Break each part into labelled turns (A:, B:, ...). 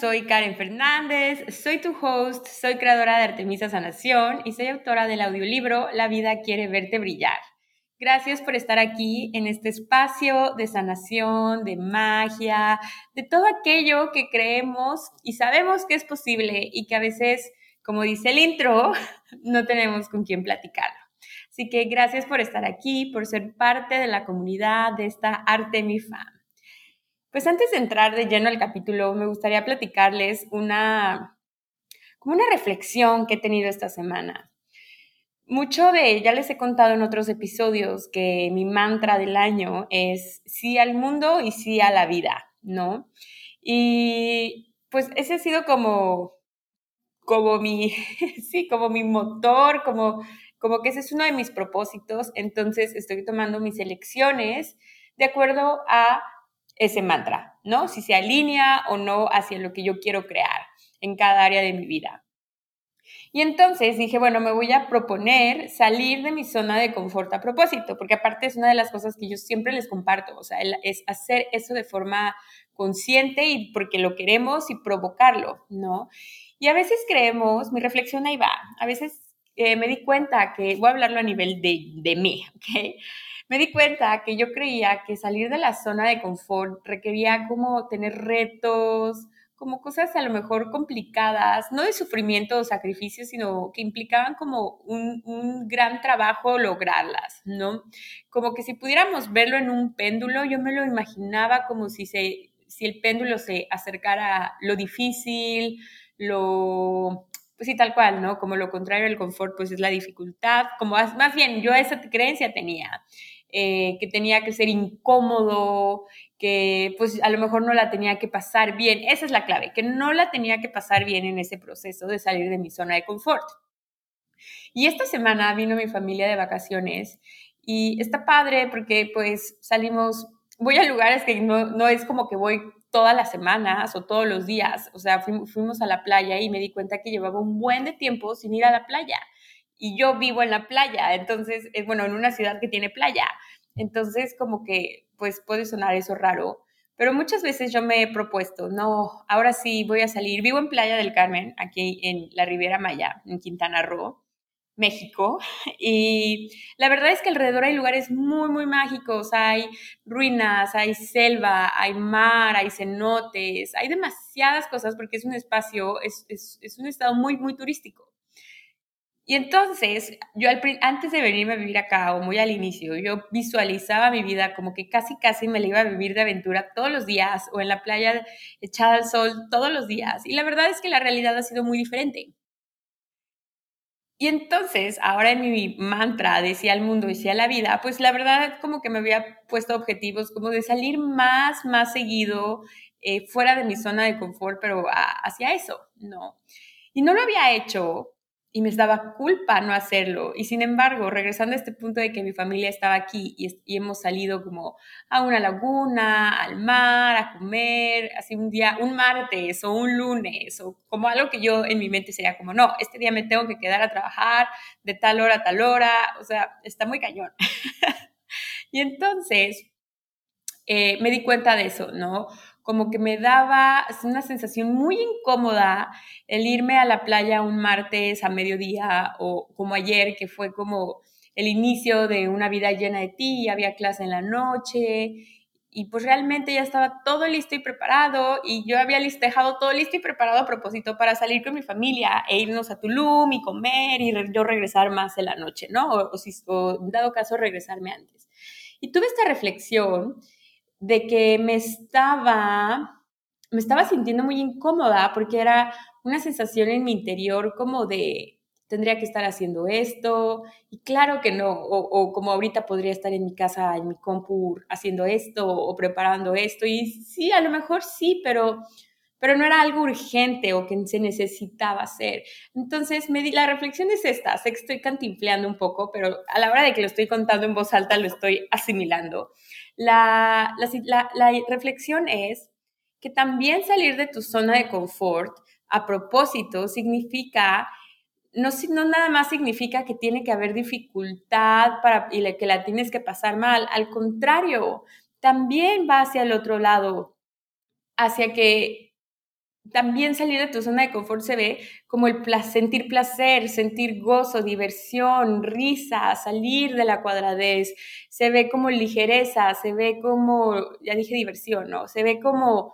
A: Soy Karen Fernández, soy tu host, soy creadora de Artemisa Sanación y soy autora del audiolibro La vida quiere verte brillar. Gracias por estar aquí en este espacio de sanación, de magia, de todo aquello que creemos y sabemos que es posible y que a veces, como dice el intro, no tenemos con quién platicarlo. Así que gracias por estar aquí, por ser parte de la comunidad de esta Artemifam. Pues antes de entrar de lleno al capítulo, me gustaría platicarles una, como una reflexión que he tenido esta semana. Mucho de, ya les he contado en otros episodios que mi mantra del año es sí al mundo y sí a la vida, ¿no? Y pues ese ha sido como, como mi, sí, como mi motor, como, como que ese es uno de mis propósitos. Entonces estoy tomando mis elecciones de acuerdo a ese mantra, ¿no? Si se alinea o no hacia lo que yo quiero crear en cada área de mi vida. Y entonces dije, bueno, me voy a proponer salir de mi zona de confort a propósito, porque aparte es una de las cosas que yo siempre les comparto, o sea, es hacer eso de forma consciente y porque lo queremos y provocarlo, ¿no? Y a veces creemos, mi reflexión ahí va, a veces eh, me di cuenta que, voy a hablarlo a nivel de, de mí, ¿ok? Me di cuenta que yo creía que salir de la zona de confort requería como tener retos, como cosas a lo mejor complicadas, no de sufrimiento o sacrificio, sino que implicaban como un, un, gran trabajo lograrlas, ¿no? Como que si pudiéramos verlo en un péndulo, yo me lo imaginaba como si, se, si el péndulo se acercara a lo difícil, lo, pues sí, tal cual, ¿no? Como lo contrario del confort, pues es la dificultad, como más bien yo esa creencia tenía. Eh, que tenía que ser incómodo, que pues a lo mejor no la tenía que pasar bien. Esa es la clave, que no la tenía que pasar bien en ese proceso de salir de mi zona de confort. Y esta semana vino mi familia de vacaciones y está padre porque pues salimos, voy a lugares que no, no es como que voy todas las semanas o todos los días, o sea, fuimos a la playa y me di cuenta que llevaba un buen de tiempo sin ir a la playa y yo vivo en la playa, entonces, eh, bueno, en una ciudad que tiene playa. Entonces, como que, pues puede sonar eso raro, pero muchas veces yo me he propuesto, no, ahora sí voy a salir. Vivo en Playa del Carmen, aquí en la Riviera Maya, en Quintana Roo, México, y la verdad es que alrededor hay lugares muy, muy mágicos, hay ruinas, hay selva, hay mar, hay cenotes, hay demasiadas cosas porque es un espacio, es, es, es un estado muy, muy turístico. Y entonces, yo antes de venirme a vivir acá, o muy al inicio, yo visualizaba mi vida como que casi, casi me la iba a vivir de aventura todos los días, o en la playa echada al sol todos los días. Y la verdad es que la realidad ha sido muy diferente. Y entonces, ahora en mi mantra decía al mundo, decía la vida, pues la verdad como que me había puesto objetivos como de salir más, más seguido eh, fuera de mi zona de confort, pero hacia eso, ¿no? Y no lo había hecho y me daba culpa no hacerlo. Y sin embargo, regresando a este punto de que mi familia estaba aquí y, hemos salido como a una laguna, al mar, a comer, así un día, un martes o un lunes, o como algo que yo en mi mente sería como, no, este día me tengo que quedar a trabajar de tal hora a tal hora, o sea, está muy cañón. y entonces eh, me di cuenta de eso, ¿no? Como que me daba una sensación muy incómoda el irme a la playa un martes a mediodía o como ayer, que fue como el inicio de una vida llena de ti, había clase en la noche y pues realmente ya estaba todo listo y preparado y yo había dejado todo listo y preparado a propósito para salir con mi familia e irnos a Tulum y comer y yo regresar más en la noche, ¿no? O, o, o dado caso regresarme antes. Y tuve esta reflexión de que me estaba, me estaba sintiendo muy incómoda porque era una sensación en mi interior como de tendría que estar haciendo esto y claro que no, o, como ahorita podría estar en mi casa, en mi compu haciendo esto o preparando esto y sí, a lo mejor sí, pero pero no era algo urgente o que se necesitaba hacer. Entonces, me di, la reflexión es esta, sé que estoy cantinfleando un poco, pero a la hora de que lo estoy contando en voz alta lo estoy asimilando. La, la, la reflexión es que también salir de tu zona de confort a propósito significa no, no, nada más significa que tiene que haber dificultad para, y que la tienes que pasar mal. Al contrario, también va hacia el otro lado, hacia que también salir de tu zona de confort se ve como el sentir placer, sentir gozo, diversión, risa, salir de la cuadradez, se ve como ligereza, se ve como, ya dije diversión, ¿no? Se ve como,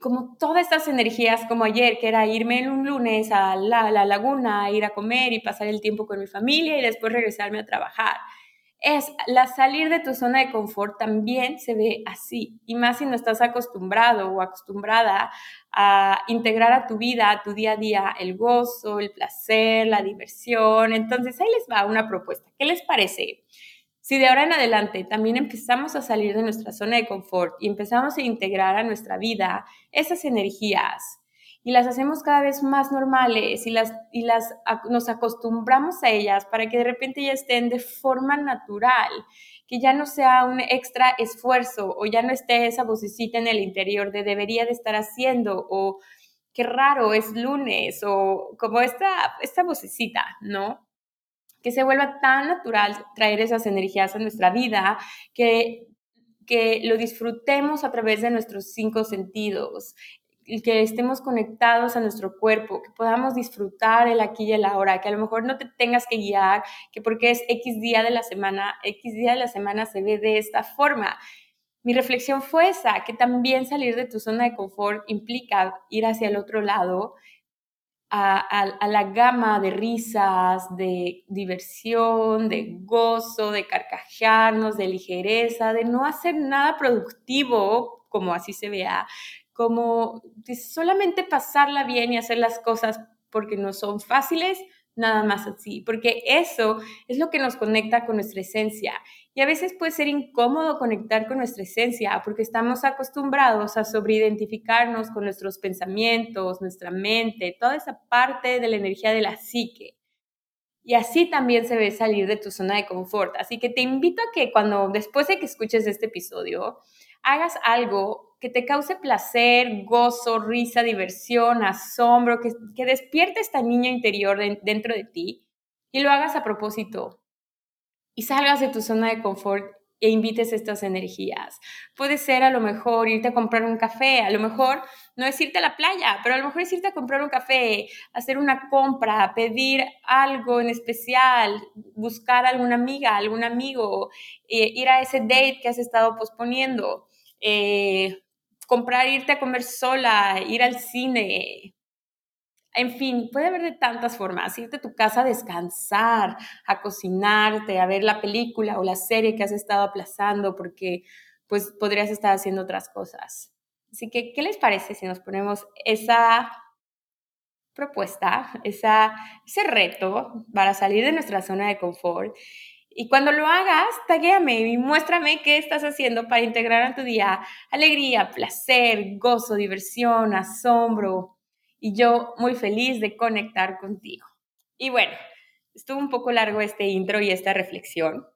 A: como todas estas energías, como ayer, que era irme en un lunes a la, la laguna, ir a comer y pasar el tiempo con mi familia y después regresarme a trabajar es la salir de tu zona de confort también se ve así, y más si no estás acostumbrado o acostumbrada a integrar a tu vida, a tu día a día, el gozo, el placer, la diversión. Entonces, ahí les va una propuesta. ¿Qué les parece? Si de ahora en adelante también empezamos a salir de nuestra zona de confort y empezamos a integrar a nuestra vida esas energías, y las hacemos cada vez más normales y, las, y las, nos acostumbramos a ellas para que de repente ya estén de forma natural, que ya no sea un extra esfuerzo o ya no esté esa vocecita en el interior de debería de estar haciendo o qué raro es lunes o como esta, esta vocecita, ¿no? Que se vuelva tan natural traer esas energías a nuestra vida que que lo disfrutemos a través de nuestros cinco sentidos, que estemos conectados a nuestro cuerpo, que podamos disfrutar el aquí y el ahora, que a lo mejor no te tengas que guiar, que porque es X día de la semana, X día de la semana se ve de esta forma. Mi reflexión fue esa, que también salir de tu zona de confort implica ir hacia el otro lado, a, la gama de risas, de diversión, de gozo, de carcajearnos, de ligereza, de no hacer nada productivo, como así se vea, como solamente pasarla bien y hacer las cosas porque no son fáciles, nada más así, porque eso es lo que nos conecta con nuestra esencia. Y a veces puede ser incómodo conectar con nuestra esencia porque estamos acostumbrados a sobreidentificarnos con nuestros pensamientos, nuestra mente, toda esa parte de la energía de la psique. Y así también se ve salir de tu zona de confort. Así que te invito a que cuando, después de que escuches este episodio, hagas algo que te cause placer, gozo, risa, diversión, asombro, que, que despierte esta niña interior dentro de ti y lo hagas a propósito y salgas de tu zona de confort e invites estas energías. Puede ser a lo mejor irte a comprar un café, a lo mejor no es irte a la playa, pero a lo mejor es irte a comprar un café, hacer una compra, pedir algo en especial, buscar a alguna amiga, algún amigo, eh, ir a ese date que has estado posponiendo. Eh, comprar, irte a comer sola, ir al cine. En fin, puede haber de tantas formas. Irte a tu casa a descansar, a cocinarte, a ver la película o la serie que has estado aplazando porque pues podrías estar haciendo otras cosas. Así que, ¿qué les parece si nos ponemos esa propuesta, esa, ese reto para salir de nuestra zona de confort y cuando lo hagas, taguéame y muéstrame qué estás haciendo para integrar a tu día alegría, placer, gozo, diversión, asombro. Y yo muy feliz de conectar contigo. Y bueno, estuvo un poco largo este intro y esta reflexión,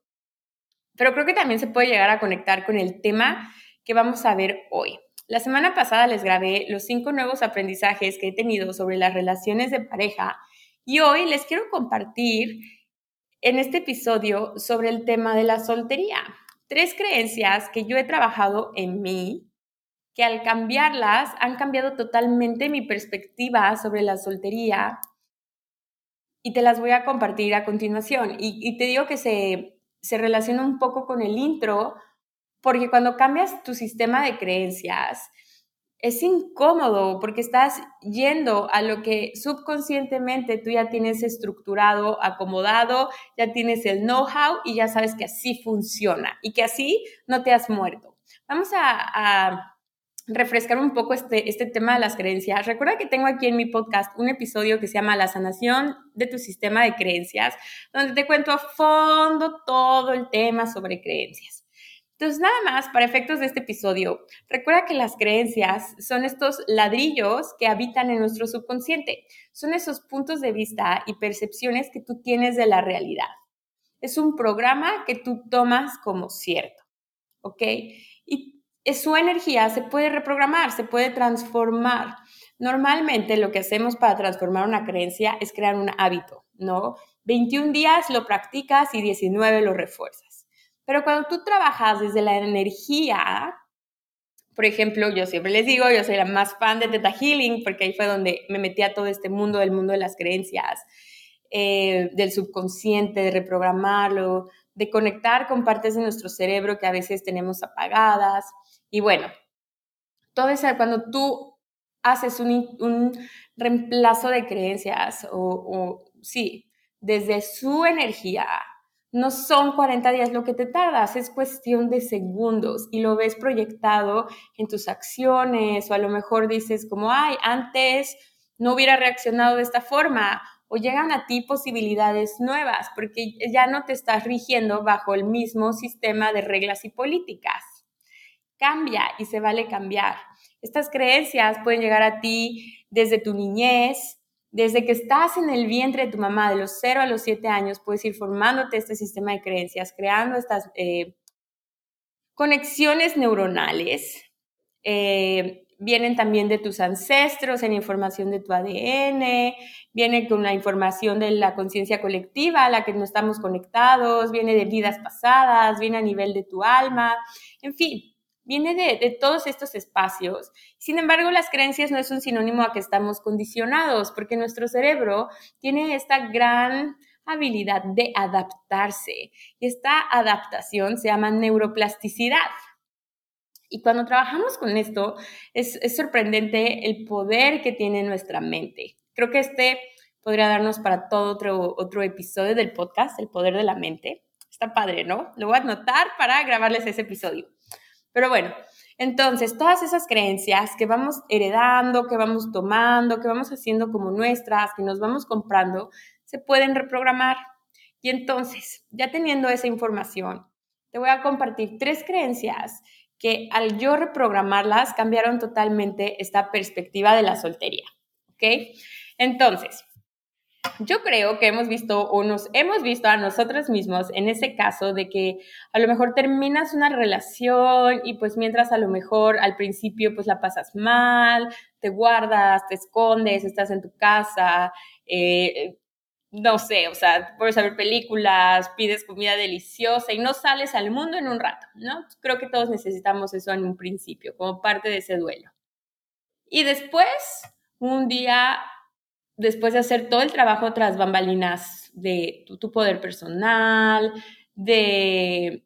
A: pero creo que también se puede llegar a conectar con el tema que vamos a ver hoy. La semana pasada les grabé los cinco nuevos aprendizajes que he tenido sobre las relaciones de pareja y hoy les quiero compartir en este episodio sobre el tema de la soltería. Tres creencias que yo he trabajado en mí, que al cambiarlas han cambiado totalmente mi perspectiva sobre la soltería y te las voy a compartir a continuación. Y, te digo que se, se relaciona un poco con el intro, porque cuando cambias tu sistema de creencias, es incómodo porque estás yendo a lo que subconscientemente tú ya tienes estructurado, acomodado, ya tienes el know-how y ya sabes que así funciona y que así no te has muerto. Vamos a, refrescar un poco este, este tema de las creencias. Recuerda que tengo aquí en mi podcast un episodio que se llama La sanación de tu sistema de creencias, donde te cuento a fondo todo el tema sobre creencias. Entonces, nada más, para efectos de este episodio, recuerda que las creencias son estos ladrillos que habitan en nuestro subconsciente. Son esos puntos de vista y percepciones que tú tienes de la realidad. Es un programa que tú tomas como cierto, ¿ok? Y su energía se puede reprogramar, se puede transformar. Normalmente lo que hacemos para transformar una creencia es crear un hábito, ¿no? 21 días lo practicas y 19 lo refuerzas. Pero cuando tú trabajas desde la energía, por ejemplo, yo siempre les digo, yo soy la más fan de Theta Healing porque ahí fue donde me metí a todo este mundo, del mundo de las creencias, eh, del subconsciente, de reprogramarlo, de conectar con partes de nuestro cerebro que a veces tenemos apagadas. Y bueno, todo eso, cuando tú haces un, reemplazo de creencias o sí, desde su energía, no son 40 días lo que te tardas, es cuestión de segundos y lo ves proyectado en tus acciones o a lo mejor dices como, ay, antes no hubiera reaccionado de esta forma o llegan a ti posibilidades nuevas porque ya no te estás rigiendo bajo el mismo sistema de reglas y políticas. Cambia y se vale cambiar. Estas creencias pueden llegar a ti desde tu niñez, desde que estás en el vientre de tu mamá, de los 0 a los 7 años, puedes ir formándote este sistema de creencias, creando estas eh, conexiones neuronales. Eh, vienen también de tus ancestros, en información de tu ADN, viene con la información de la conciencia colectiva a la que no estamos conectados, viene de vidas pasadas, viene a nivel de tu alma, en fin, viene de, todos estos espacios. Sin embargo, las creencias no es un sinónimo a que estamos condicionados, porque nuestro cerebro tiene esta gran habilidad de adaptarse. Y esta adaptación se llama neuroplasticidad. Y cuando trabajamos con esto, es, es sorprendente el poder que tiene nuestra mente. Creo que este podría darnos para todo otro, otro episodio del podcast, El Poder de la Mente. Está padre, ¿no? Lo voy a anotar para grabarles ese episodio. Pero bueno, entonces todas esas creencias que vamos heredando, que vamos tomando, que vamos haciendo como nuestras, que nos vamos comprando, se pueden reprogramar. Y entonces, ya teniendo esa información, te voy a compartir tres creencias que al yo reprogramarlas cambiaron totalmente esta perspectiva de la soltería. ¿Ok? Entonces, yo creo que hemos visto o nos hemos visto a nosotros mismos en ese caso de que a lo mejor terminas una relación y pues mientras a lo mejor al principio pues la pasas mal, te guardas, te escondes, estás en tu casa, eh, no sé, o sea, puedes ver películas, pides comida deliciosa y no sales al mundo en un rato, ¿no? Creo que todos necesitamos eso en un principio, como parte de ese duelo. Y después, un día después de hacer todo el trabajo tras bambalinas de tu, poder personal, de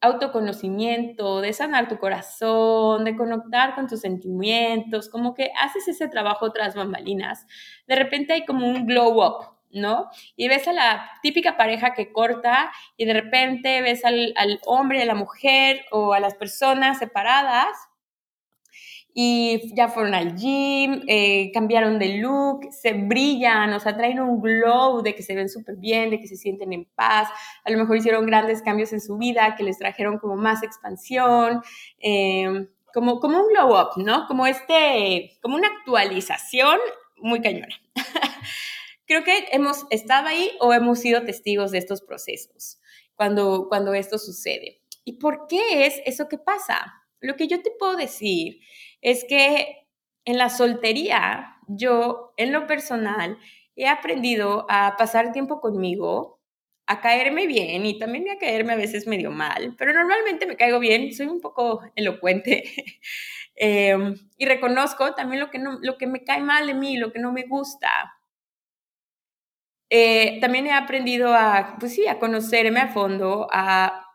A: autoconocimiento, de sanar tu corazón, de conectar con tus sentimientos, como que haces ese trabajo tras bambalinas, de repente hay como un glow up, ¿no? Y ves a la típica pareja que corta y de repente ves al, al hombre, a la mujer o a las personas separadas y ya fueron al gym, eh, cambiaron de look, se brillan, o sea, traen un glow de que se ven súper bien, de que se sienten en paz, a lo mejor hicieron grandes cambios en su vida que les trajeron como más expansión, em, como, como un glow up, ¿no? Como este, como una actualización muy cañona. Creo que hemos estado ahí o hemos sido testigos de estos procesos cuando, cuando esto sucede. ¿Y por qué es eso que pasa? Lo que yo te puedo decir es que en la soltería, yo en lo personal he aprendido a pasar tiempo conmigo, a caerme bien y también a caerme a veces medio mal, pero normalmente me caigo bien, soy un poco elocuente em, y reconozco también lo que, no, lo que me cae mal de mí, lo que no me gusta. Eh, también he aprendido a, pues sí, a conocerme a fondo, a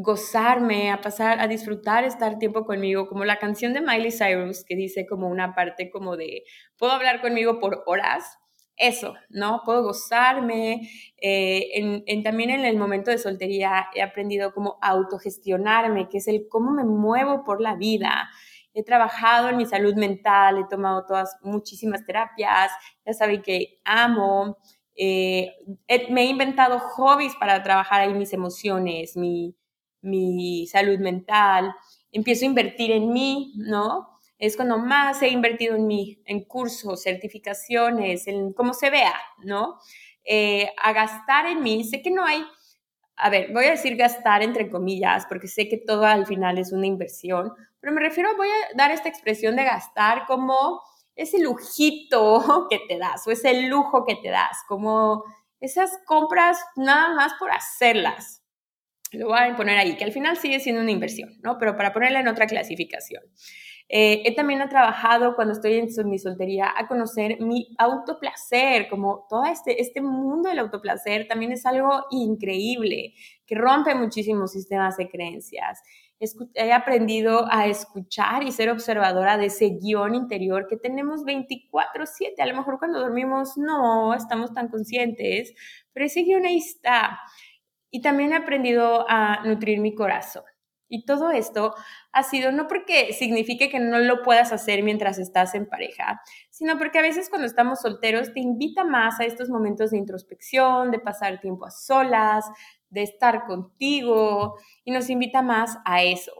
A: gozarme, a pasar, a disfrutar estar tiempo conmigo, como la canción de Miley Cyrus que dice como una parte como de, puedo hablar conmigo por horas, eso, ¿no? Puedo gozarme. Eh, en, también en el momento de soltería he aprendido como autogestionarme, que es el cómo me muevo por la vida. He trabajado en mi salud mental, he tomado todas muchísimas terapias, ya saben que amo. Eh, me he inventado hobbies para trabajar ahí mis emociones, mi, mi salud mental, empiezo a invertir en mí, ¿no? Es cuando más he invertido en mí, en cursos, certificaciones, en cómo se vea, ¿no? Eh, a gastar en mí. Sé que no hay, a ver, voy a decir gastar entre comillas, porque sé que todo al final es una inversión, pero me refiero, voy a dar esta expresión de gastar como ese lujito que te das o ese lujo que te das, como esas compras nada más por hacerlas. Lo voy a poner ahí, que al final sigue siendo una inversión, ¿no? Pero para ponerla en otra clasificación. Eh, he también trabajado cuando estoy en mi soltería a conocer mi autoplacer, como todo este, este mundo del autoplacer también es algo increíble, que rompe muchísimos sistemas de creencias. He aprendido a escuchar y ser observadora de ese guion interior que tenemos 24/7. A lo mejor cuando dormimos no estamos tan conscientes, pero ese guion ahí está. Y también he aprendido a nutrir mi corazón. Y todo esto ha sido no porque signifique que no lo puedas hacer mientras estás en pareja, sino porque a veces cuando estamos solteros te invita más a estos momentos de introspección, de pasar tiempo a solas, de estar contigo y nos invita más a eso.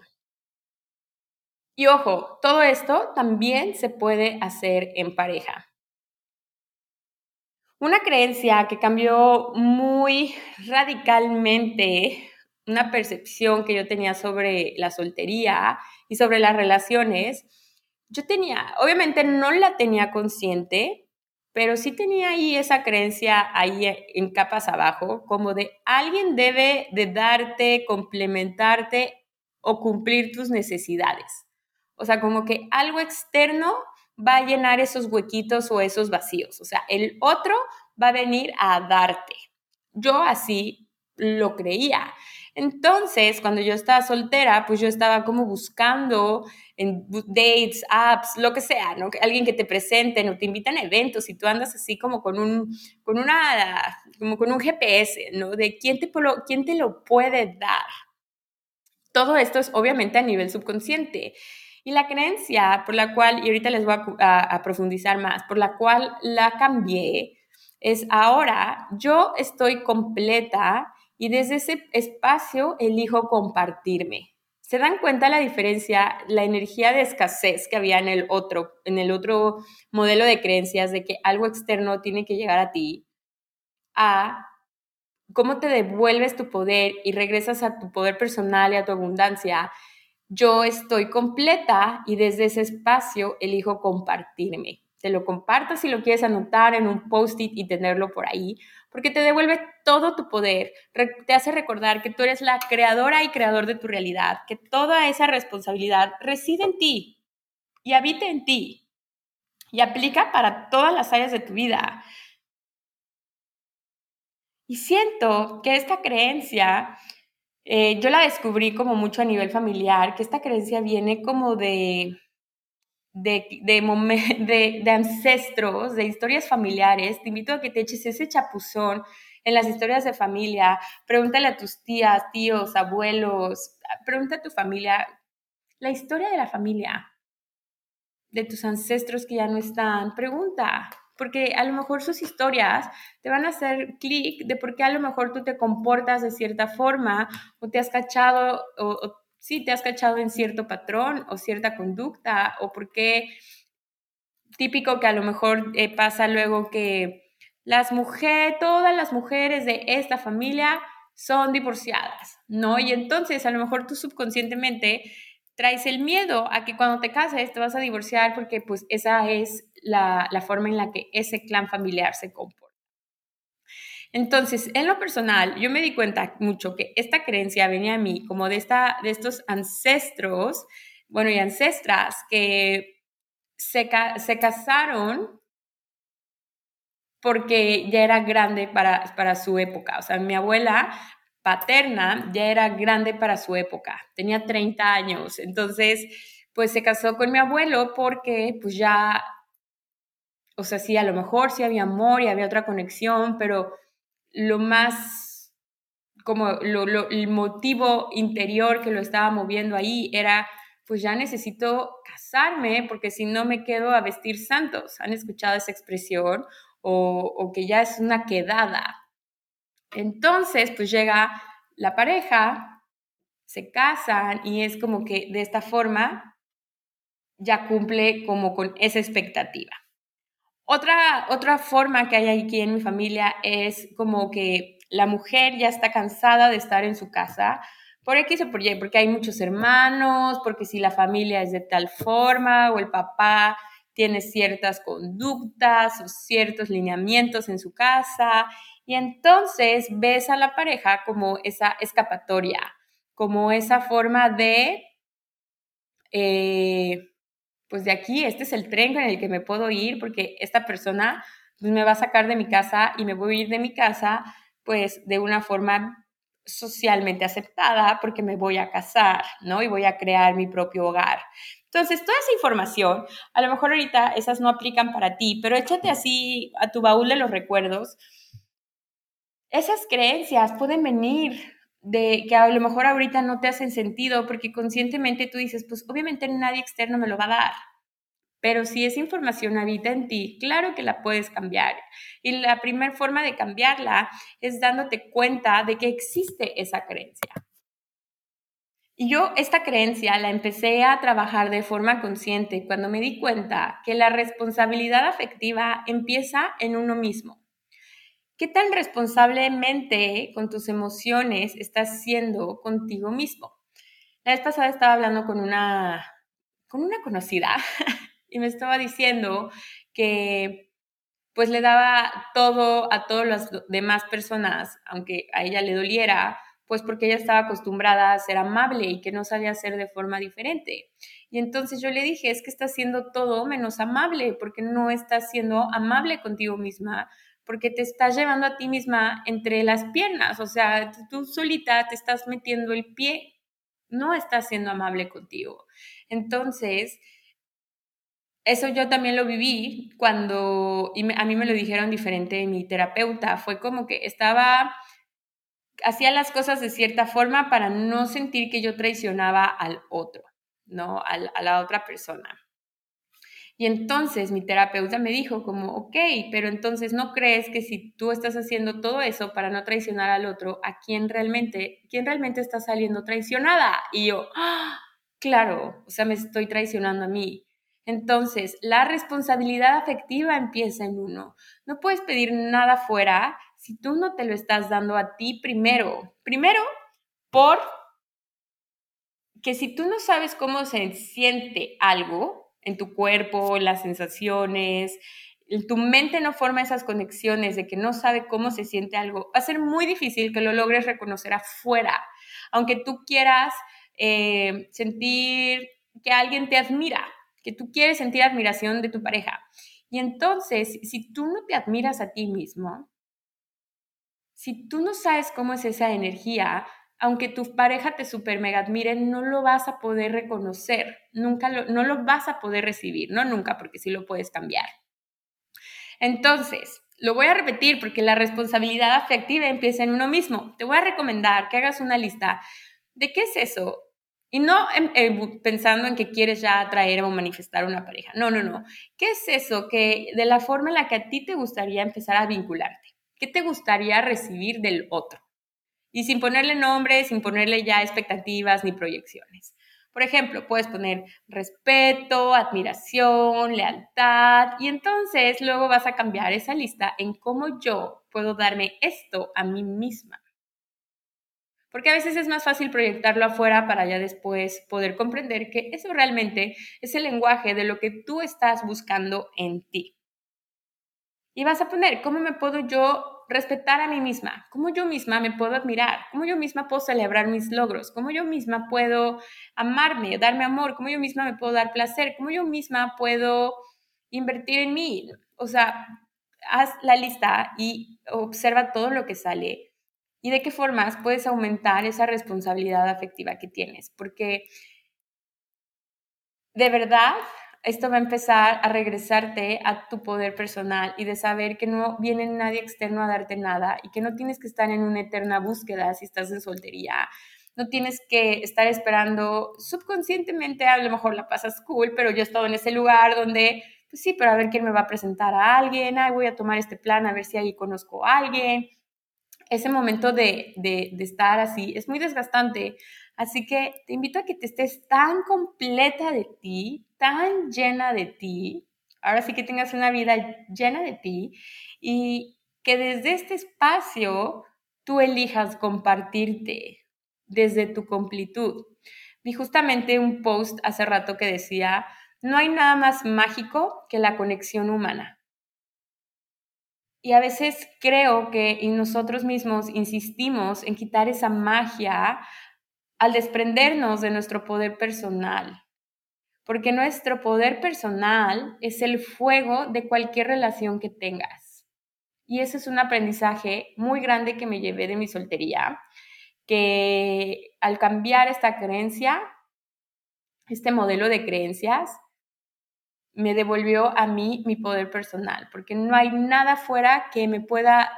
A: Y ojo, todo esto también se puede hacer en pareja. Una creencia que cambió muy radicalmente una percepción que yo tenía sobre la soltería y sobre las relaciones, yo tenía, obviamente no la tenía consciente, pero sí tenía ahí esa creencia ahí en capas abajo, como de alguien debe de darte, complementarte o cumplir tus necesidades. O sea, como que algo externo va a llenar esos huequitos o esos vacíos. O sea, el otro va a venir a darte. Yo así lo creía. Entonces, cuando yo estaba soltera, pues yo estaba como buscando en dates, apps, lo que sea, ¿no? Alguien que te presente, o te invitan a eventos y tú andas así como con un, con una, como con un GPS, ¿no? De quién te, quién te lo puede dar. Todo esto es obviamente a nivel subconsciente. Y la creencia por la cual, y ahorita les voy a profundizar más, por la cual la cambié, es ahora yo estoy completa y desde ese espacio elijo compartirme. ¿Se dan cuenta la diferencia, la energía de escasez que había en el otro, en el otro modelo de creencias de que algo externo tiene que llegar a ti? A cómo te devuelves tu poder y regresas a tu poder personal y a tu abundancia. Yo estoy completa y desde ese espacio elijo compartirme. Te lo comparto si lo quieres anotar en un post-it y tenerlo por ahí, porque te devuelve todo tu poder, te hace recordar que tú eres la creadora y creador de tu realidad, que toda esa responsabilidad reside en ti y habita en ti y aplica para todas las áreas de tu vida. Y siento que esta creencia, eh, yo la descubrí como mucho a nivel familiar, que esta creencia viene como de de, de, de, ancestros, de historias familiares, te invito a que te eches ese chapuzón en las historias de familia, pregúntale a tus tías, tíos, abuelos, pregunta a tu familia la historia de la familia, de tus ancestros que ya no están, pregunta, porque a lo mejor sus historias te van a hacer clic de por qué a lo mejor tú te comportas de cierta forma o te has cachado o si te has cachado en cierto patrón o cierta conducta o por qué típico que a lo mejor eh, pasa luego que las mujeres, todas las mujeres de esta familia son divorciadas, ¿no? Y entonces a lo mejor tú subconscientemente traes el miedo a que cuando te cases te vas a divorciar porque pues esa es la, forma en la que ese clan familiar se comporta. Entonces, en lo personal, yo me di cuenta mucho que esta creencia venía a mí como de, esta, de estos ancestros, bueno, y ancestras que se, se casaron porque ya era grande para, para su época. O sea, mi abuela paterna ya era grande para su época, tenía 30 años. Entonces, pues se casó con mi abuelo porque pues ya, o sea, sí, a lo mejor sí había amor y había otra conexión, pero lo más, como lo, el motivo interior que lo estaba moviendo ahí era, pues ya necesito casarme porque si no me quedo a vestir santos. ¿Han escuchado esa expresión? O, o que ya es una quedada. Entonces, pues llega la pareja se casan y es como que de esta forma ya cumple como con esa expectativa. Otra, otra forma que hay aquí en mi familia es como que la mujer ya está cansada de estar en su casa por X o por Y, porque hay muchos hermanos, porque si la familia es de tal forma o el papá tiene ciertas conductas o ciertos lineamientos en su casa y entonces ves a la pareja como esa escapatoria, como esa forma de, eh, pues de aquí, este es el tren en el que me puedo ir porque esta persona pues, me va a sacar de mi casa y me voy a ir de mi casa pues de una forma socialmente aceptada porque me voy a casar, ¿no? Y voy a crear mi propio hogar. Entonces, toda esa información, a lo mejor ahorita esas no aplican para ti, pero échate así a tu baúl de los recuerdos. Esas creencias pueden venir de que a lo mejor ahorita no te hacen sentido porque conscientemente tú dices, pues obviamente nadie externo me lo va a dar. Pero si esa información habita en ti, claro que la puedes cambiar. Y la primera forma de cambiarla es dándote cuenta de que existe esa creencia. Y yo esta creencia la empecé a trabajar de forma consciente cuando me di cuenta que la responsabilidad afectiva empieza en uno mismo. ¿Qué tan responsablemente con tus emociones estás siendo contigo mismo? La vez pasada estaba hablando con una, con una conocida y me estaba diciendo que pues le daba todo a todas las demás personas, aunque a ella le doliera, pues porque ella estaba acostumbrada a ser amable y que no sabía ser de forma diferente. Y entonces yo le dije, es que estás siendo todo menos amable, porque no estás siendo amable contigo misma, porque te estás llevando a ti misma entre las piernas, o sea, tú solita te estás metiendo el pie, no estás siendo amable contigo. Entonces, eso yo también lo viví cuando, y a mí me lo dijeron diferente mi terapeuta, fue como que estaba, hacía las cosas de cierta forma para no sentir que yo traicionaba al otro, ¿no? a la otra persona. Y entonces mi terapeuta me dijo como, ok, pero entonces no crees que si tú estás haciendo todo eso para no traicionar al otro, ¿a quién realmente, quién realmente está saliendo traicionada? Y yo, ¡Ah! claro, o sea, me estoy traicionando a mí. Entonces, la responsabilidad afectiva empieza en uno. No puedes pedir nada fuera si tú no te lo estás dando a ti primero. Primero, por que si tú no sabes cómo se siente algo, en tu cuerpo, las sensaciones, tu mente no forma esas conexiones de que no sabe cómo se siente algo, va a ser muy difícil que lo logres reconocer afuera, aunque tú quieras eh, sentir que alguien te admira, que tú quieres sentir admiración de tu pareja. Y entonces, si tú no te admiras a ti mismo, si tú no sabes cómo es esa energía, aunque tu pareja te super mega admire, no lo vas a poder reconocer, nunca lo, no lo vas a poder recibir, no nunca, porque sí lo puedes cambiar. Entonces, lo voy a repetir porque la responsabilidad afectiva empieza en uno mismo. Te voy a recomendar que hagas una lista de qué es eso. Y no pensando en que quieres ya atraer o manifestar una pareja. No, no, no. ¿Qué es eso que de la forma en la que a ti te gustaría empezar a vincularte? ¿Qué te gustaría recibir del otro? Y sin ponerle nombre, sin ponerle ya expectativas ni proyecciones. Por ejemplo, puedes poner respeto, admiración, lealtad y entonces luego vas a cambiar esa lista en cómo yo puedo darme esto a mí misma. Porque a veces es más fácil proyectarlo afuera para ya después poder comprender que eso realmente es el lenguaje de lo que tú estás buscando en ti. Y vas a poner, ¿cómo me puedo yo respetar a mí misma, cómo yo misma me puedo admirar, cómo yo misma puedo celebrar mis logros, cómo yo misma puedo amarme, darme amor, cómo yo misma me puedo dar placer, cómo yo misma puedo invertir en mí. O sea, haz la lista y observa todo lo que sale y de qué formas puedes aumentar esa responsabilidad afectiva que tienes, porque de verdad esto va a empezar a regresarte a tu poder personal y de saber que no viene nadie externo a darte nada y que no tienes que estar en una eterna búsqueda si estás en soltería. No tienes que estar esperando subconscientemente, a lo mejor la pasas cool, pero yo he estado en ese lugar donde, pues sí, pero a ver quién me va a presentar a alguien, ay, voy a tomar este plan a ver si ahí conozco a alguien. Ese momento de, de, de estar así es muy desgastante Así que te invito a que te estés tan completa de ti, tan llena de ti, ahora sí que tengas una vida llena de ti y que desde este espacio tú elijas compartirte desde tu completud. Vi justamente un post hace rato que decía, no hay nada más mágico que la conexión humana. Y a veces creo que nosotros mismos insistimos en quitar esa magia al desprendernos de nuestro poder personal. Porque nuestro poder personal es el fuego de cualquier relación que tengas. Y ese es un aprendizaje muy grande que me llevé de mi soltería, que al cambiar esta creencia, este modelo de creencias, me devolvió a mí mi poder personal, porque no hay nada fuera que me pueda,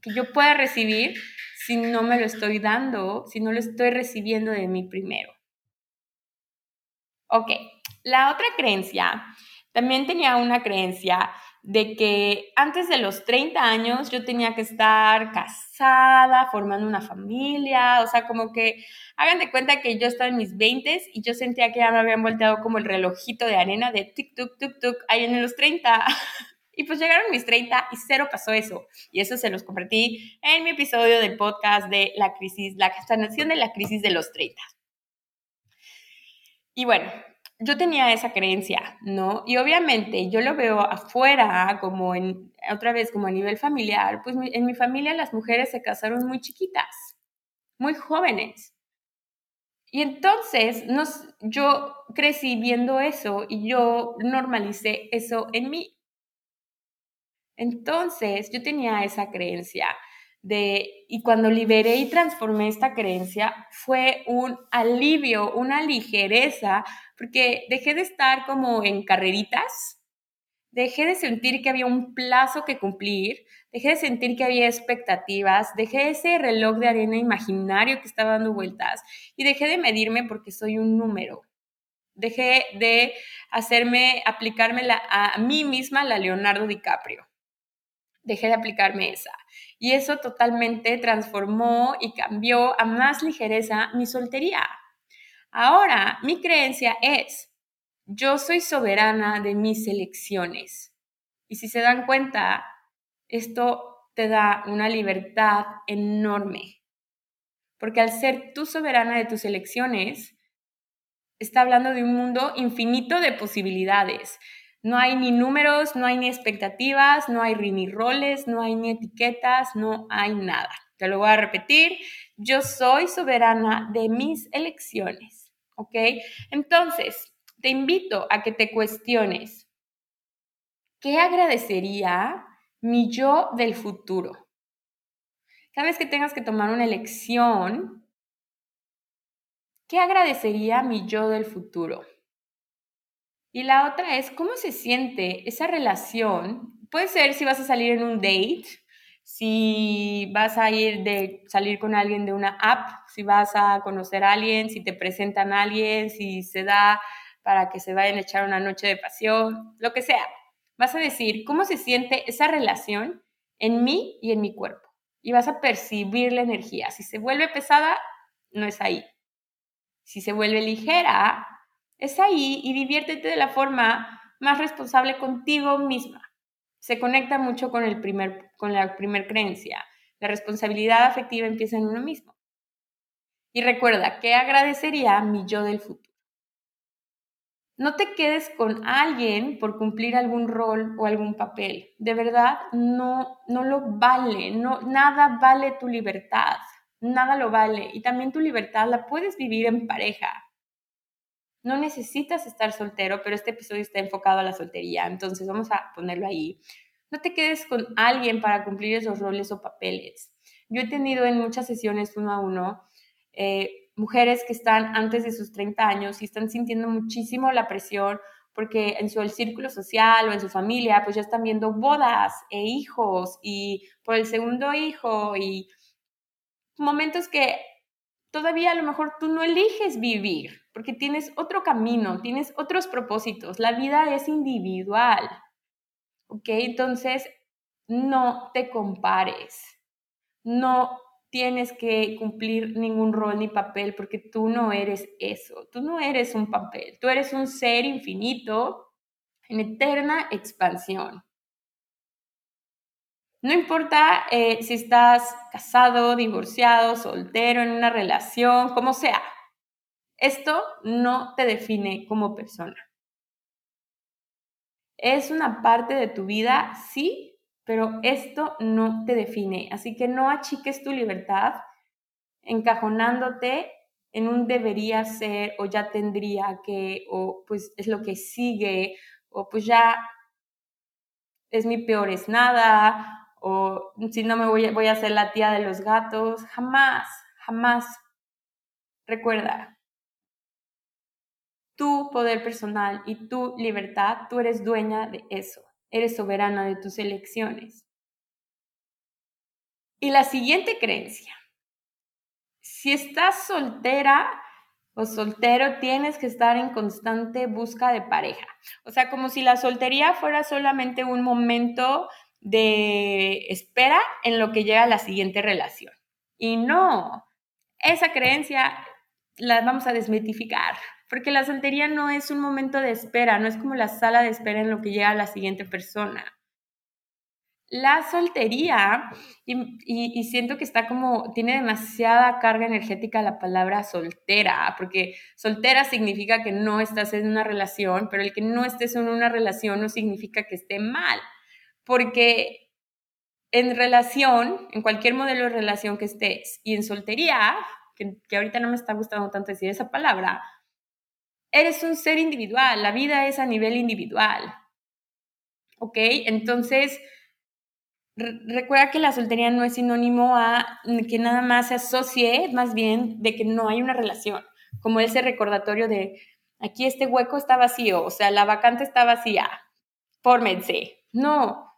A: que yo pueda recibir si no me lo estoy dando, si no lo estoy recibiendo de mí primero. Ok, la otra creencia, también tenía una creencia de que antes de los 30 años yo tenía que estar casada, formando una familia, o sea, como que hagan de cuenta que yo estaba en mis 20 y yo sentía que ya me habían volteado como el relojito de arena de tic, tuk, tuk, tuk, ahí en los 30. Y pues llegaron mis 30 y cero pasó eso. Y eso se los compartí en mi episodio del podcast de la crisis, la sanación de la crisis de los 30. Y bueno, yo tenía esa creencia, ¿no? Y obviamente yo lo veo afuera, como en, otra vez, como a nivel familiar, pues en mi familia las mujeres se casaron muy chiquitas, muy jóvenes. Y entonces nos, yo crecí viendo eso y yo normalicé eso en mí. Entonces yo tenía esa creencia de, y cuando liberé y transformé esta creencia, fue un alivio, una ligereza, porque dejé de estar como en carreritas, dejé de sentir que había un plazo que cumplir, dejé de sentir que había expectativas, dejé ese reloj de arena imaginario que estaba dando vueltas y dejé de medirme porque soy un número. Dejé de hacerme, aplicarme a mí misma la Leonardo DiCaprio. Dejé de aplicarme esa. Y eso totalmente transformó y cambió a más ligereza mi soltería. Ahora, mi creencia es, yo soy soberana de mis elecciones. Y si se dan cuenta, esto te da una libertad enorme. Porque al ser tú soberana de tus elecciones, está hablando de un mundo infinito de posibilidades. No hay ni números, no hay ni expectativas, no hay ni roles, no hay ni etiquetas, no hay nada. Te lo voy a repetir, yo soy soberana de mis elecciones, ¿ok? Entonces, te invito a que te cuestiones, ¿qué agradecería mi yo del futuro? Cada vez que tengas que tomar una elección, ¿qué agradecería mi yo del futuro? Y la otra es cómo se siente esa relación. Puede ser si vas a salir en un date, si vas a ir de salir con alguien de una app, si vas a conocer a alguien, si te presentan a alguien, si se da para que se vayan a echar una noche de pasión, lo que sea. Vas a decir cómo se siente esa relación en mí y en mi cuerpo. Y vas a percibir la energía. Si se vuelve pesada, no es ahí. Si se vuelve ligera, es ahí y diviértete de la forma más responsable contigo misma. Se conecta mucho con, el primer, con la primer creencia. La responsabilidad afectiva empieza en uno mismo. Y recuerda, ¿qué agradecería mi yo del futuro? No te quedes con alguien por cumplir algún rol o algún papel. De verdad, no, no lo vale. No, nada vale tu libertad. Nada lo vale. Y también tu libertad la puedes vivir en pareja. No necesitas estar soltero, pero este episodio está enfocado a la soltería, entonces vamos a ponerlo ahí. No te quedes con alguien para cumplir esos roles o papeles. Yo he tenido en muchas sesiones uno a uno eh, mujeres que están antes de sus 30 años y están sintiendo muchísimo la presión porque en su círculo social o en su familia pues ya están viendo bodas e hijos y por el segundo hijo y momentos que todavía a lo mejor tú no eliges vivir, porque tienes otro camino, tienes otros propósitos, la vida es individual, ¿ok? Entonces, no te compares, no tienes que cumplir ningún rol ni papel porque tú no eres eso, tú no eres un papel, tú eres un ser infinito en eterna expansión. No importa eh, si estás casado, divorciado, soltero, en una relación, como sea. Esto no te define como persona. Es una parte de tu vida, sí, pero esto no te define. Así que no achiques tu libertad encajonándote en un debería ser o ya tendría que o pues es lo que sigue o pues ya es mi peor es nada o si no me voy, voy a ser la tía de los gatos, jamás, jamás. Recuerda, tu poder personal y tu libertad, tú eres dueña de eso, eres soberana de tus elecciones. Y la siguiente creencia, si estás soltera o soltero, tienes que estar en constante busca de pareja. O sea, como si la soltería fuera solamente un momento de espera en lo que llega a la siguiente relación. Y no, esa creencia la vamos a desmitificar, porque la soltería no es un momento de espera, no es como la sala de espera en lo que llega a la siguiente persona. La soltería, y, siento que está como, tiene demasiada carga energética la palabra soltera, porque soltera significa que no estás en una relación, pero el que no estés en una relación no significa que esté mal porque en relación, en cualquier modelo de relación que estés, y en soltería, que, ahorita no me está gustando tanto decir esa palabra, eres un ser individual, la vida es a nivel individual. ¿Ok? Entonces, recuerda que la soltería no es sinónimo a que nada más se asocie, más bien de que no hay una relación, como ese recordatorio de aquí este hueco está vacío, o sea, la vacante está vacía, fórmense. No,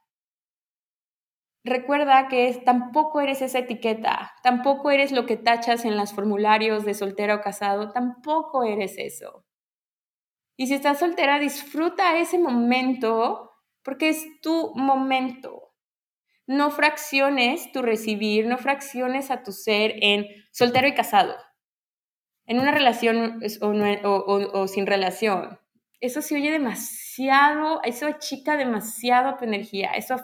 A: recuerda que tampoco eres esa etiqueta, tampoco eres lo que tachas en los formularios de soltera o casado, tampoco eres eso. Y si estás soltera, disfruta ese momento porque es tu momento. No fracciones tu recibir, no fracciones a tu ser en soltero y casado, en una relación o, sin relación. Eso se oye demasiado, eso achica demasiado tu energía, eso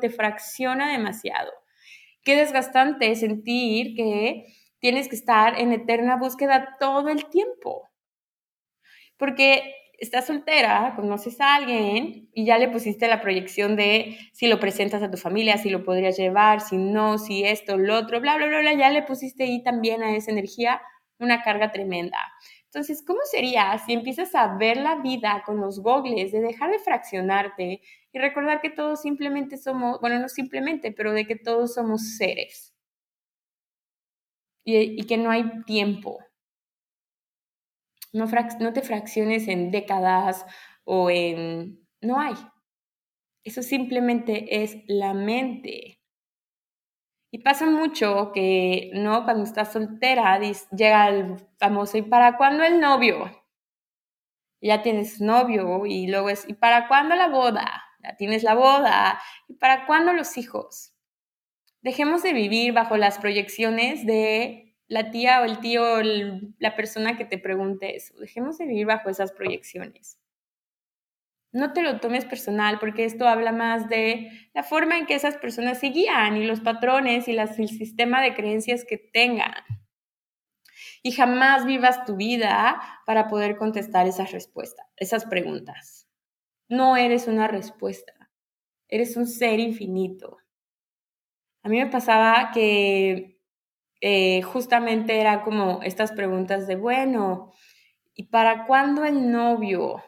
A: te fracciona demasiado. Qué desgastante sentir que tienes que estar en eterna búsqueda todo el tiempo. Porque estás soltera, conoces a alguien y ya le pusiste la proyección de si lo presentas a tu familia, si lo podrías llevar, si no, si esto, lo otro, bla, bla, bla, bla, ya le pusiste ahí también a esa energía una carga tremenda. Entonces, ¿cómo sería si empiezas a ver la vida con los gogles, de dejar de fraccionarte y recordar que todos simplemente somos, bueno, no simplemente, pero de que todos somos seres y, que no hay tiempo? No, no te fracciones en décadas o en... No hay. Eso simplemente es la mente. Y pasa mucho que, ¿no? Cuando estás soltera, llega el famoso, ¿y para cuándo el novio? Ya tienes novio y luego es, ¿y para cuándo la boda? Ya tienes la boda. ¿Y para cuándo los hijos? Dejemos de vivir bajo las proyecciones de la tía o el tío o la persona que te pregunte eso. Dejemos de vivir bajo esas proyecciones no te lo tomes personal porque esto habla más de la forma en que esas personas se guían y los patrones y el sistema de creencias que tengan. Y jamás vivas tu vida para poder contestar esas respuestas, esas preguntas. No eres una respuesta, eres un ser infinito. A mí me pasaba que eh, justamente era como estas preguntas de, bueno, ¿y para cuándo el novio?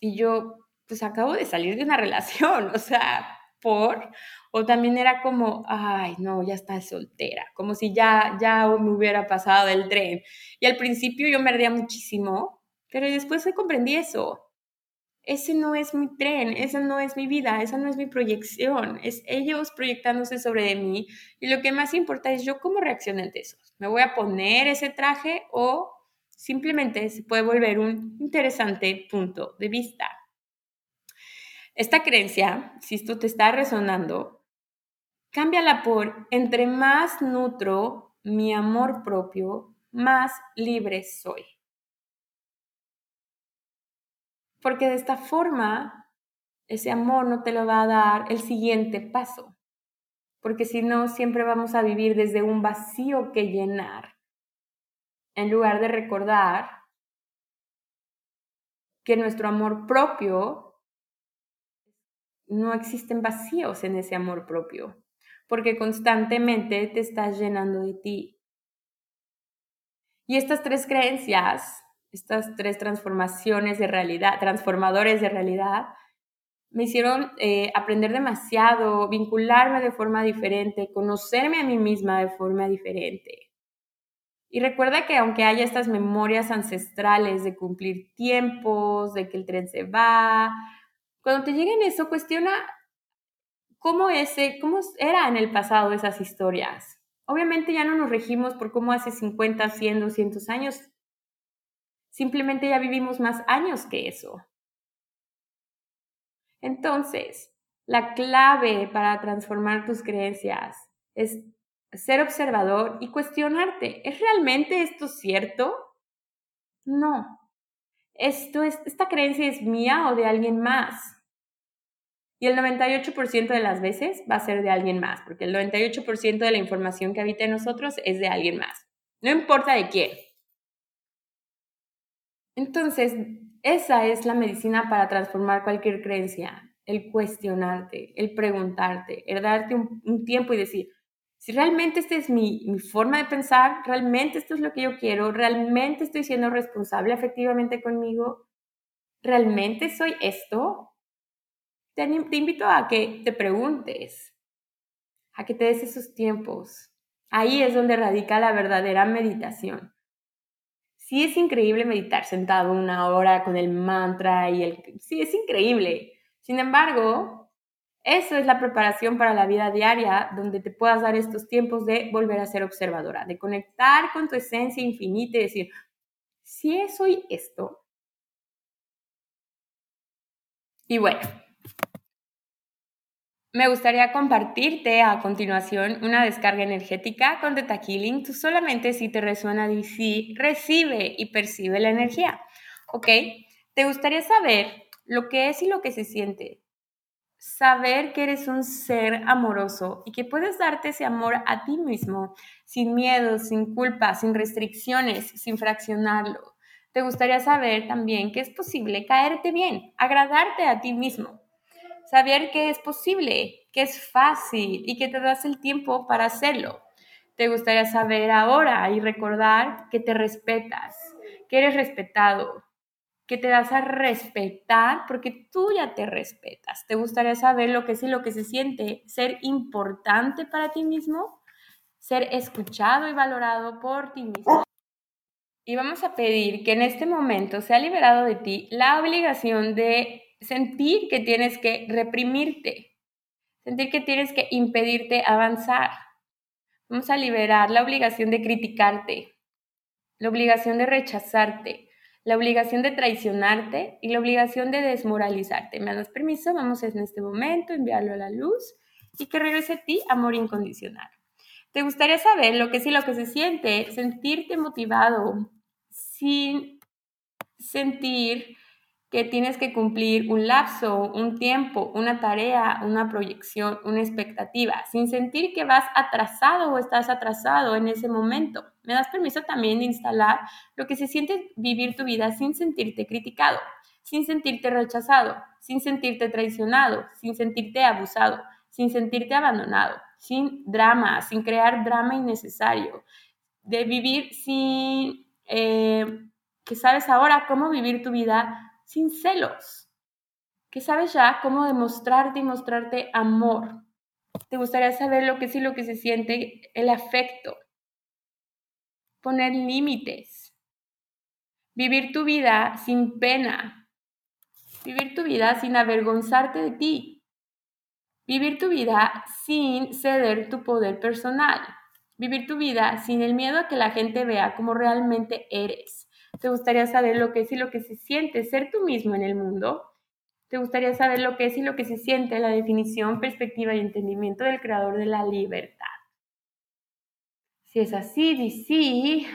A: Y yo, pues acabo de salir de una relación, o sea, por, o también era como, ay, no, ya está soltera, como si ya, ya me hubiera pasado del tren. Y al principio yo me ardía muchísimo, pero después comprendí eso. Ese no es mi tren, esa no es mi vida, esa no es mi proyección, es ellos proyectándose sobre mí y lo que más importa es yo cómo reacciono ante eso. ¿Me voy a poner ese traje o simplemente se puede volver un interesante punto de vista? Esta creencia, si esto te está resonando, cámbiala por entre más nutro mi amor propio, más libre soy. Porque de esta forma, ese amor no te lo va a dar el siguiente paso. Porque si no, siempre vamos a vivir desde un vacío que llenar, en lugar de recordar que nuestro amor propio no existen vacíos en ese amor propio, porque constantemente te estás llenando de ti. Y estas tres creencias, estas tres transformaciones de realidad, transformadores de realidad, me hicieron eh, aprender demasiado, vincularme de forma diferente, conocerme a mí misma de forma diferente. Y recuerda que aunque haya estas memorias ancestrales de cumplir tiempos, de que el tren se va, cuando te lleguen eso, cuestiona cómo, ese, cómo era en el pasado esas historias. Obviamente ya no nos regimos por cómo hace 50, 100, 200 años. Simplemente ya vivimos más años que eso. Entonces, la clave para transformar tus creencias es ser observador y cuestionarte, ¿es realmente esto cierto? No. Esto es, esta creencia es mía o de alguien más. Y el 98% de las veces va a ser de alguien más, porque el 98% de la información que habita en nosotros es de alguien más. No importa de quién. Entonces, esa es la medicina para transformar cualquier creencia, el cuestionarte, el preguntarte, el darte un, tiempo y decir, si realmente esta es mi, forma de pensar, realmente esto es lo que yo quiero, realmente estoy siendo responsable efectivamente conmigo, realmente soy esto, te, invito a que te preguntes, a que te des esos tiempos. Ahí es donde radica la verdadera meditación. Sí es increíble meditar sentado una hora con el mantra y el... Sí, es increíble. Sin embargo, eso es la preparación para la vida diaria, donde te puedas dar estos tiempos de volver a ser observadora, de conectar con tu esencia infinita y decir, si soy esto. Y bueno, me gustaría compartirte a continuación una descarga energética con Theta Healing. Tú solamente si te resuena si recibe y percibe la energía. ¿Ok? ¿Te gustaría saber lo que es y lo que se siente? Saber que eres un ser amoroso y que puedes darte ese amor a ti mismo, sin miedo, sin culpa, sin restricciones, sin fraccionarlo. Te gustaría saber también que es posible caerte bien, agradarte a ti mismo saber que es posible, que es fácil y que te das el tiempo para hacerlo. Te gustaría saber ahora y recordar que te respetas, que eres respetado, que te das a respetar porque tú ya te respetas. Te gustaría saber lo que es y lo que se siente, ser importante para ti mismo, ser escuchado y valorado por ti mismo. Y vamos a pedir que en este momento sea liberado de ti la obligación de sentir que tienes que reprimirte, sentir que tienes que impedirte avanzar. Vamos a liberar la obligación de criticarte, la obligación de rechazarte, la obligación de traicionarte y la obligación de desmoralizarte. ¿Me das permiso? Vamos en este momento enviarlo a la luz y que regrese a ti amor incondicional. ¿Te gustaría saber lo que es lo que se siente? Sentirte motivado sin sentir que tienes que cumplir un lapso, un tiempo, una tarea, una proyección, una expectativa, sin sentir que vas atrasado o estás atrasado en ese momento. Me das permiso también de instalar lo que se siente vivir tu vida sin sentirte criticado, sin sentirte rechazado, sin sentirte traicionado, sin sentirte abusado, sin sentirte abandonado, sin drama, sin crear drama innecesario, de vivir sin... Eh, que sabes ahora cómo vivir tu vida sin celos, que sabes ya cómo demostrarte y mostrarte amor. Te gustaría saber lo que sí, lo que se siente, el afecto, poner límites, vivir tu vida sin pena, vivir tu vida sin avergonzarte de ti, vivir tu vida sin ceder tu poder personal, vivir tu vida sin el miedo a que la gente vea cómo realmente eres, te gustaría saber lo que es y lo que se siente ser tú mismo en el mundo, ¿Te gustaría saber lo que es y lo que se siente, la definición, perspectiva y entendimiento del creador de la libertad? Si es así, di sí,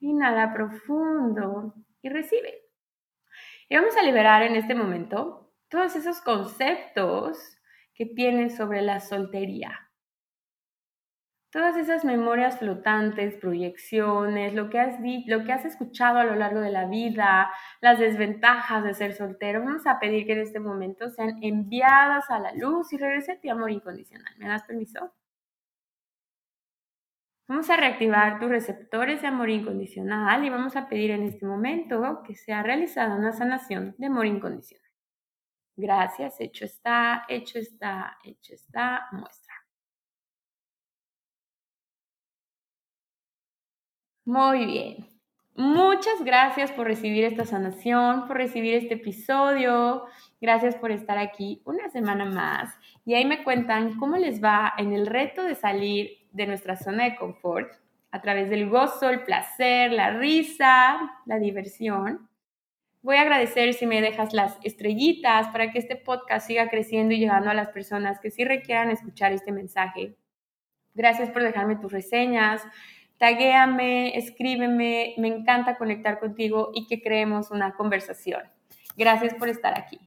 A: inhala profundo y recibe. Y vamos a liberar en este momento todos esos conceptos que tienes sobre la soltería todas esas memorias flotantes, proyecciones, lo que has lo que has escuchado a lo largo de la vida, las desventajas de ser soltero, vamos a pedir que en este momento sean enviadas a la luz y regrese ti amor incondicional. ¿Me das permiso? Vamos a reactivar tus receptores de amor incondicional y vamos a pedir en este momento que sea realizada una sanación de amor incondicional. Gracias, hecho está, hecho está, hecho está, muestra. Muy bien. Muchas gracias por recibir esta sanación, por recibir este episodio. Gracias por estar aquí una semana más. Y ahí me cuentan cómo les va en el reto de salir de nuestra zona de confort a través del gozo, el placer, la risa, la diversión. Voy a agradecer si me dejas las estrellitas para que este podcast siga creciendo y llegando a las personas que sí requieran escuchar este mensaje. Gracias por dejarme tus reseñas taguéame, escríbeme, me encanta conectar contigo y que creemos una conversación. Gracias por estar aquí.